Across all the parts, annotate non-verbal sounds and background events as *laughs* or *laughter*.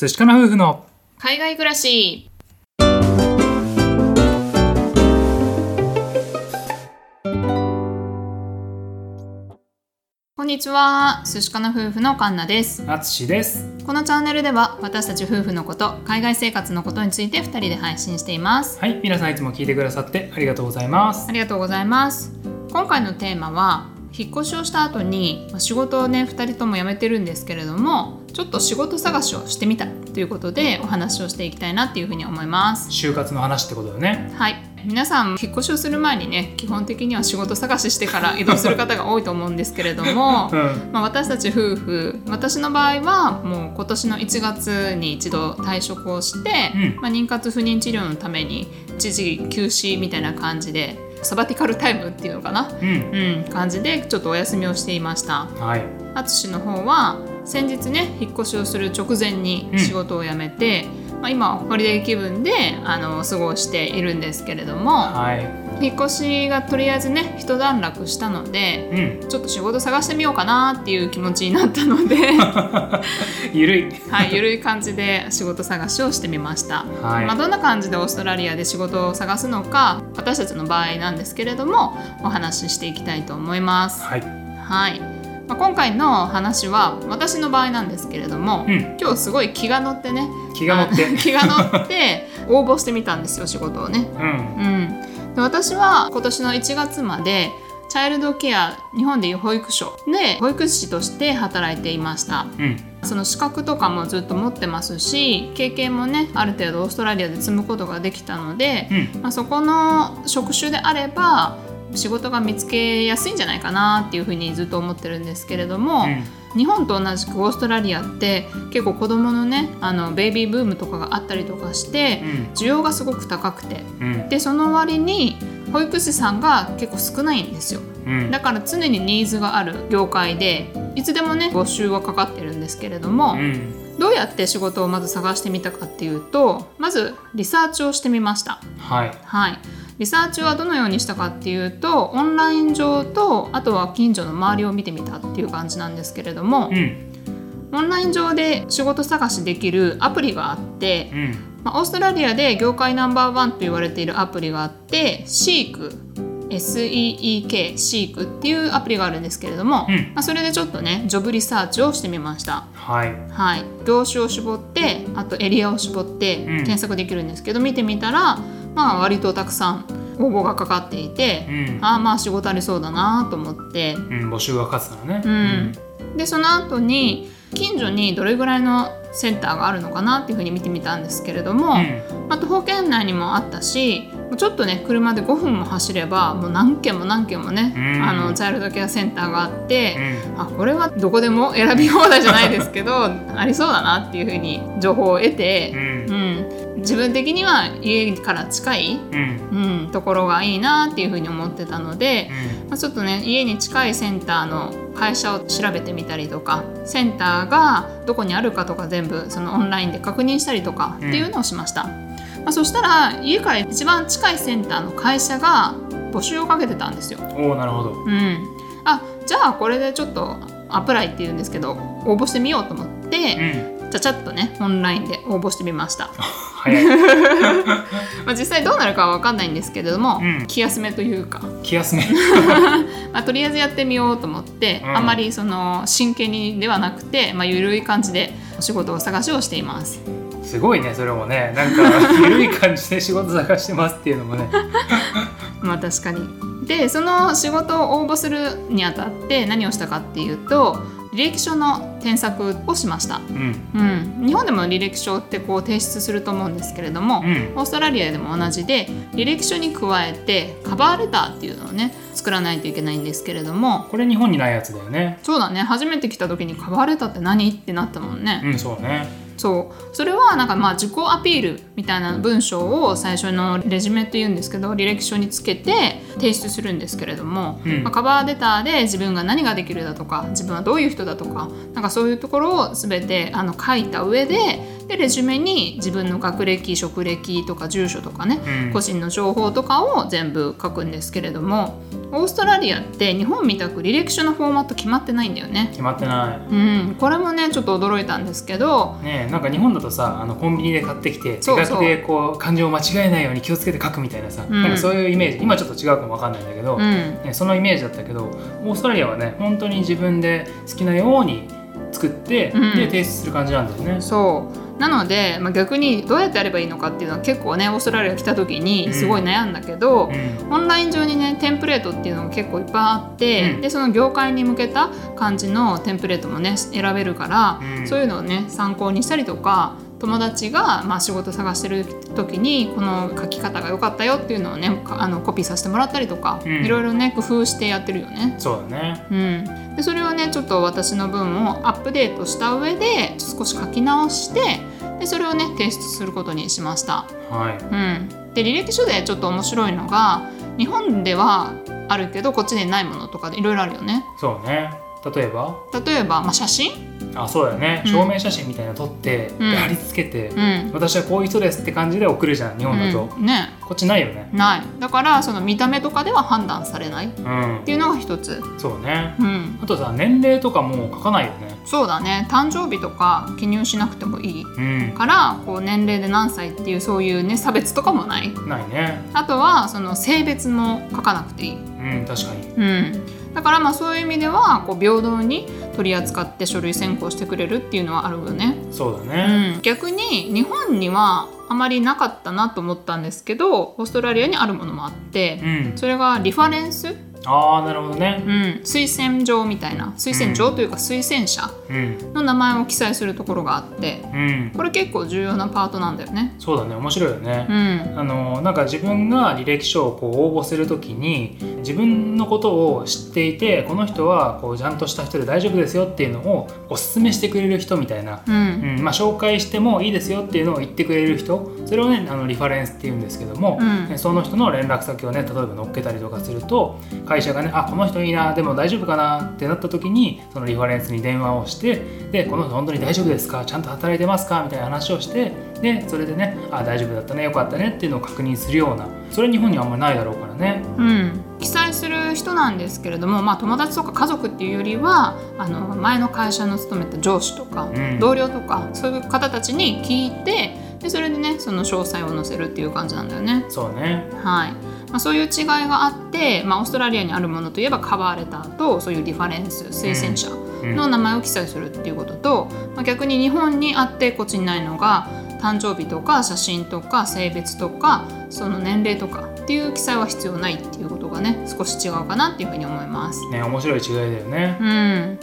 寿司かな夫婦の海外暮らし。こんにちは。寿司かな夫婦のカンナです。あつしです。このチャンネルでは私たち夫婦のこと海外生活のことについて2人で配信しています。はい皆さんいつも聞いてくださってありがとうございます。ありがとうございます。今回のテーマは引っ越しをした後にまあ仕事をね2人とも辞めてるんですけれどもちょっと仕事探しをしてみたということでお話をしていきたいなっていうふうに思います。就活の話ってことだね。はい。皆さん引っ越しをする前にね基本的には仕事探ししてから移動する方が多いと思うんですけれども、*laughs* うん。まあ、私たち夫婦私の場合はもう今年の1月に一度退職をして、うん。まあ、妊活不妊治療のために一時休止みたいな感じでサバティカルタイムっていうのかな、うん。うん、感じでちょっとお休みをしていました。はい。淳の方は先日ね引っ越しをする直前に仕事を辞めて、まあ、今はホリデー気分であの過ごしているんですけれどもはい。引っ越しがとりあえずね一段落したのでうん。ちょっと仕事探してみようかなっていう気持ちになったので、*laughs* ゆるい。はい、ゆるい感じで仕事探しをしてみました、はい。まあ、どんな感じでオーストラリアで仕事を探すのか私たちの場合なんですけれどもお話ししていきたいと思います。はい。はいまあ、今回の話は私の場合なんですけれども、うん。今日すごい気が乗ってね。気が乗って。あ気が乗って *laughs* 応募してみたんですよ仕事をね。うん。うん、で私は今年の1月までチャイルドケア日本でいう保育所で保育士として働いていました。うん。その資格とかもずっと持ってますし経験もねある程度オーストラリアで積むことができたので、うん。まあ、そこの職種であれば仕事が見つけやすいんじゃないかなっていうふうにずっと思ってるんですけれども、うん。日本と同じくオーストラリアって結構子どものねあのベイビーブームとかがあったりとかして需要がすごく高くて。うん。でその割に保育士さんが結構少ないんですよ。うん。だから常にニーズがある業界でいつでもね募集はかかってるんですけれども、うん。どうやって仕事をまず探してみたかっていうとまずリサーチをしてみました。はい。はいリサーチはどのようにしたかっていうとオンライン上とあとは近所の周りを見てみたっていう感じなんですけれども、うん。オンライン上で仕事探しできるアプリがあって、うん。まあ、オーストラリアで業界ナンバーワンと言われているアプリがあって Seek SEEK Seek っていうアプリがあるんですけれども、うん。まあ、それでちょっとねジョブリサーチをしてみました。はい。はい、業種を絞ってあとエリアを絞ってん。検索できるんですけど、見てみたらまあ割とたくさん応募がかかっていて、うん。ああまあ仕事ありそうだなと思って、うん募集が勝つならね。うん。でその後に近所にどれぐらいのセンターがあるのかなっていうふうに見てみたんですけれども、うん。あと保険内にもあったしちょっとね車で5分も走ればもう何軒も何軒もね、うん。あのチャイルドケアセンターがあって、うん。あこれはどこでも選び放題じゃないですけどありそうだなっていうふうに情報を得うて、ん。うん、自分的には家から近い、うん。うん、ところがいいなっていうふうに思ってたので、まあ、ちょっとね家に近いセンターの会社を調べてみたりとかセンターがどこにあるかとか全部そのオンラインで確認したりとかっていうのをしました、まあ、そしたら家から一番近いセンターの会社が募集をかけてたんですよ。おおなるほど。うん、あじゃあこれでちょっとアプライっていうんですけど応募してみようと思って、うん。ちゃちゃっとねオンラインで応募してみました、*laughs* 早い。*laughs* まあ、実際どうなるかは分かんないんですけれども、うん。気休めというか、気休め。*laughs* まあ、とりあえずやってみようと思って、うん。あんまりその真剣にではなくて、まあ、ゆるい感じでお仕事を探しをしています。すごいねそれもね。なんか *laughs* ゆるい感じで仕事探してますっていうのもね。まあ確かに。でその仕事を応募するにあたって何をしたかっていうと履歴書の添削をしました。うん。うん、日本でも履歴書ってこう提出すると思うんですけれども、うん。オーストラリアでも同じで履歴書に加えてカバーレターっていうのをね作らないといけないんですけれども。これ日本にないやつだよね。そうだね。初めて来た時にカバーレターって何？ってなったもんね、うんそうねそう。それはなんかまあ自己アピールみたいな文章を最初のレジュメっていうんですけど履歴書につけて提出するんですけれども、うん。まあカバーレターで自分が何ができるだとか自分はどういう人だとかなんかそういうところを全てあの書いた上ででレジュメに自分の学歴職歴とか住所とかね、うん。個人の情報とかを全部書くんですけれどもオーストラリアって日本みたく履歴書のフォーマット決まってないんだよね。決まってなうん、これもねちょっと驚いたんですけどいねえなんか日本だとさあのコンビニで買ってきて手書きでこう漢字を間違えないように気をつけて書くみたいなさ、うん。なんかそういうイメージ今ちょっと違うかもわかんないんだけど、うん。ね、そのイメージだったけどオーストラリアはね本当に自分で好きなように作って、うん。で提出する感じなんだよね。そう。なので、まあ、逆にどうやってやればいいのかっていうのは結構ねオーストラリア来た時にすごい悩んだけど、うん。オンライン上にねテンプレートっていうのが結構いっぱいあって、うん。でその業界に向けた感じのテンプレートもね選べるから、うん。そういうのをね参考にしたりとか友達が、まあ、仕事探してる時にこの書き方が良かったよっていうのをねかあのコピーさせてもらったりとか、うん。いろいろね工夫してやってるよね。そうだね。うん、でそれをねちょっと私の分をアップデートした上で少し書き直してでそれをね提出することにしました。はい。うん、で履歴書でちょっと面白いのが日本ではあるけどこっちでないものとかでいろいろあるよね。そうね。例えば？例えば、まあ、写真、あそうだよね、うん。証明写真みたいなの撮って、うん。で貼り付けて、うん。私はこういう人ですって感じで送るじゃん日本だと、うん。ね。こっちないよね。ない。だからその見た目とかでは判断されない。っうん。ていうのが一つ、そうね。うん、あとさ年齢とかも書かないよね。そうだね。誕生日とか記入しなくてもいい。うん。からこう年齢で何歳っていうそういうね差別とかもない。ないね。あとはその性別も書かなくていい、うん確かに。うん、だからまあそういう意味ではこう平等に取り扱って書類選考してくれるっていうのはあるよね。そうだね。うん、逆に日本にはあまりなかったなと思ったんですけどオーストラリアにあるものもあってうん、それがリファレンス、ああなるほどね。うん、推薦状みたいな。推薦状というか推薦者うん。の名前を記載するところがあってうん。これ結構重要なパートなんだよね。そうだね。面白いよね。う、ん。あのなんか自分が履歴書をこう応募するときに自分のことを知っていてこの人はこうちゃんとした人で大丈夫ですよっていうのをお勧めしてくれる人みたいな、ううんん。まあ、紹介してもいいですよっていうのを言ってくれる人それをねあのリファレンスっていうんですけども、うん。ねその人の連絡先をね例えば載っけたりとかすると会社がねあこの人いいなでも大丈夫かなってなった時にそのリファレンスに電話をしてでこの人本当に大丈夫ですか？ちゃんと働いてますか？みたいな話をしてでそれでねあ大丈夫だったねよかったねっていうのを確認するようなそれ日本にはあんまりないだろうからね。うん、記載する人なんですけれども、まあ、友達とか家族っていうよりはあの前の会社の勤めた上司とか、うん。同僚とかそういう方たちに聞いてでそれでねその詳細を載せるっていう感じなんだよね。そうね。はい。まあ、そういう違いがあって、まあ、オーストラリアにあるものといえばカバーレターとそういうリファレンス推薦者うん。の名前を記載するっていうことと、まあ、逆に日本にあってこっちにないのが誕生日とか写真とか性別とかその年齢とかっていう記載は必要ないっていうことがね少し違うかなっていうふうに思います。ね面白い違いだよね。うん。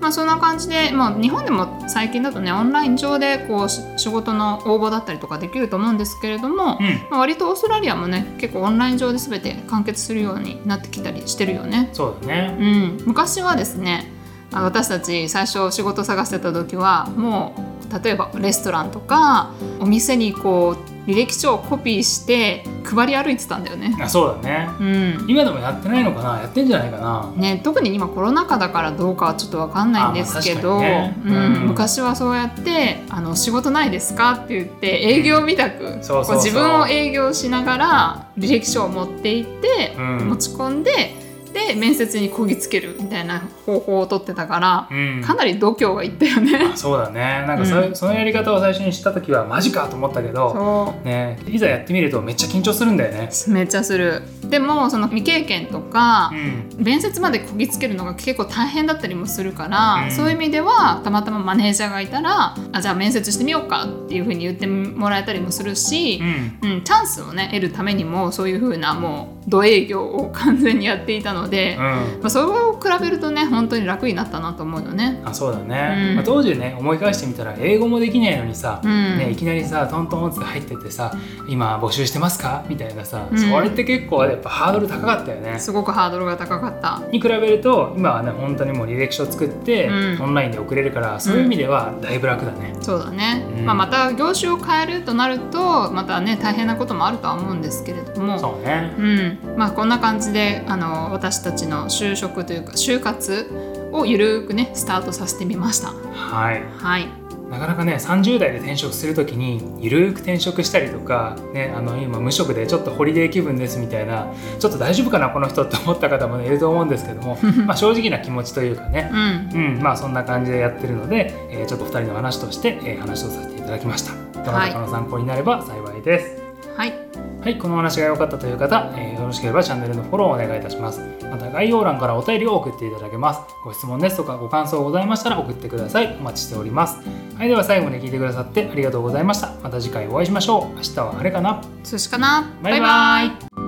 まあ、そんな感じで、まあ、日本でも最近だとねオンライン上でこうし仕事の応募だったりとかできると思うんですけれども、うん。まあ、割とオーストラリアもね結構オンライン上で全て完結するようになってきたりしてるよね。そうだね。うん、昔はですねあ私たち最初仕事探してた時はもう例えばレストランとかお店にこう履歴書をコピーして配り歩いてたんだよね。あそうだね。うん。今でもやってないのかな？やってんじゃないかな？ね、特に今コロナ禍だからどうかはちょっと分かんないんですけど、ねうん。うん。昔はそうやってあの「仕事ないですか?」って言って営業みたく、自分を営業しながら履歴書を持って行って、うん。持ち込んでで面接にこぎつけるみたいな方法を取ってたから、うん。かなり度胸がいったよね。あそうだね。なんかそ,、うん。そのやり方を最初に知った時はマジかと思ったけどそね。いざやってみるとめっちゃ緊張するんだよね。うめっちゃする。でもその未経験とか、うん。面接までこぎつけるのが結構大変だったりもするから、うん。そういう意味ではたまたまマネージャーがいたらあじゃあ面接してみようかっていうふうに言ってもらえたりもするしう、ん。うんチャンスをね得るためにもそういうふうなもう土営業を完全にやっていたので、うんまあ、それを比べるとね本当に楽になったなと思うよね。あそうだね、うんまあ、当時ね思い返してみたら英語もできないのにさ、うんね、いきなりさトントンって入ってってさ「今募集してますか?」みたいなさ、うんそれって結構やっぱハードル高かったよね。すごくハードルが高かった。に比べると今はね本当にもう履歴書作って、うんオンラインで送れるからそういう意味ではだいぶ楽だね。そうだね、うんまあ、また業種を変えるとなるとまたね大変なこともあるとは思うんですけれどもそうね。うんまあ、こんな感じであの私たちの就職というか就活をゆるーくねスタートさせてみました。はい。はい、なかなかね30代で転職する時にゆるーく転職したりとか、ね、あの今無職でちょっとホリデー気分ですみたいなちょっと大丈夫かなこの人って思った方も、ね、いると思うんですけども *laughs* まあ正直な気持ちというかね、うんうんまあ、そんな感じでやってるので、えーちょっと2人の話として、えー話をさせていただきました。どなたかの参考になれば幸いです。はいはい、はいこの話が良かったという方、えーよろしければチャンネルのフォローをお願いいたします。また概要欄からお便りを送っていただけます。ご質問ですとかご感想ございましたら送ってください。お待ちしております。はい、では最後まで聞いてくださってありがとうございました。また次回お会いしましょう。明日は晴れかな通しかなバイバイ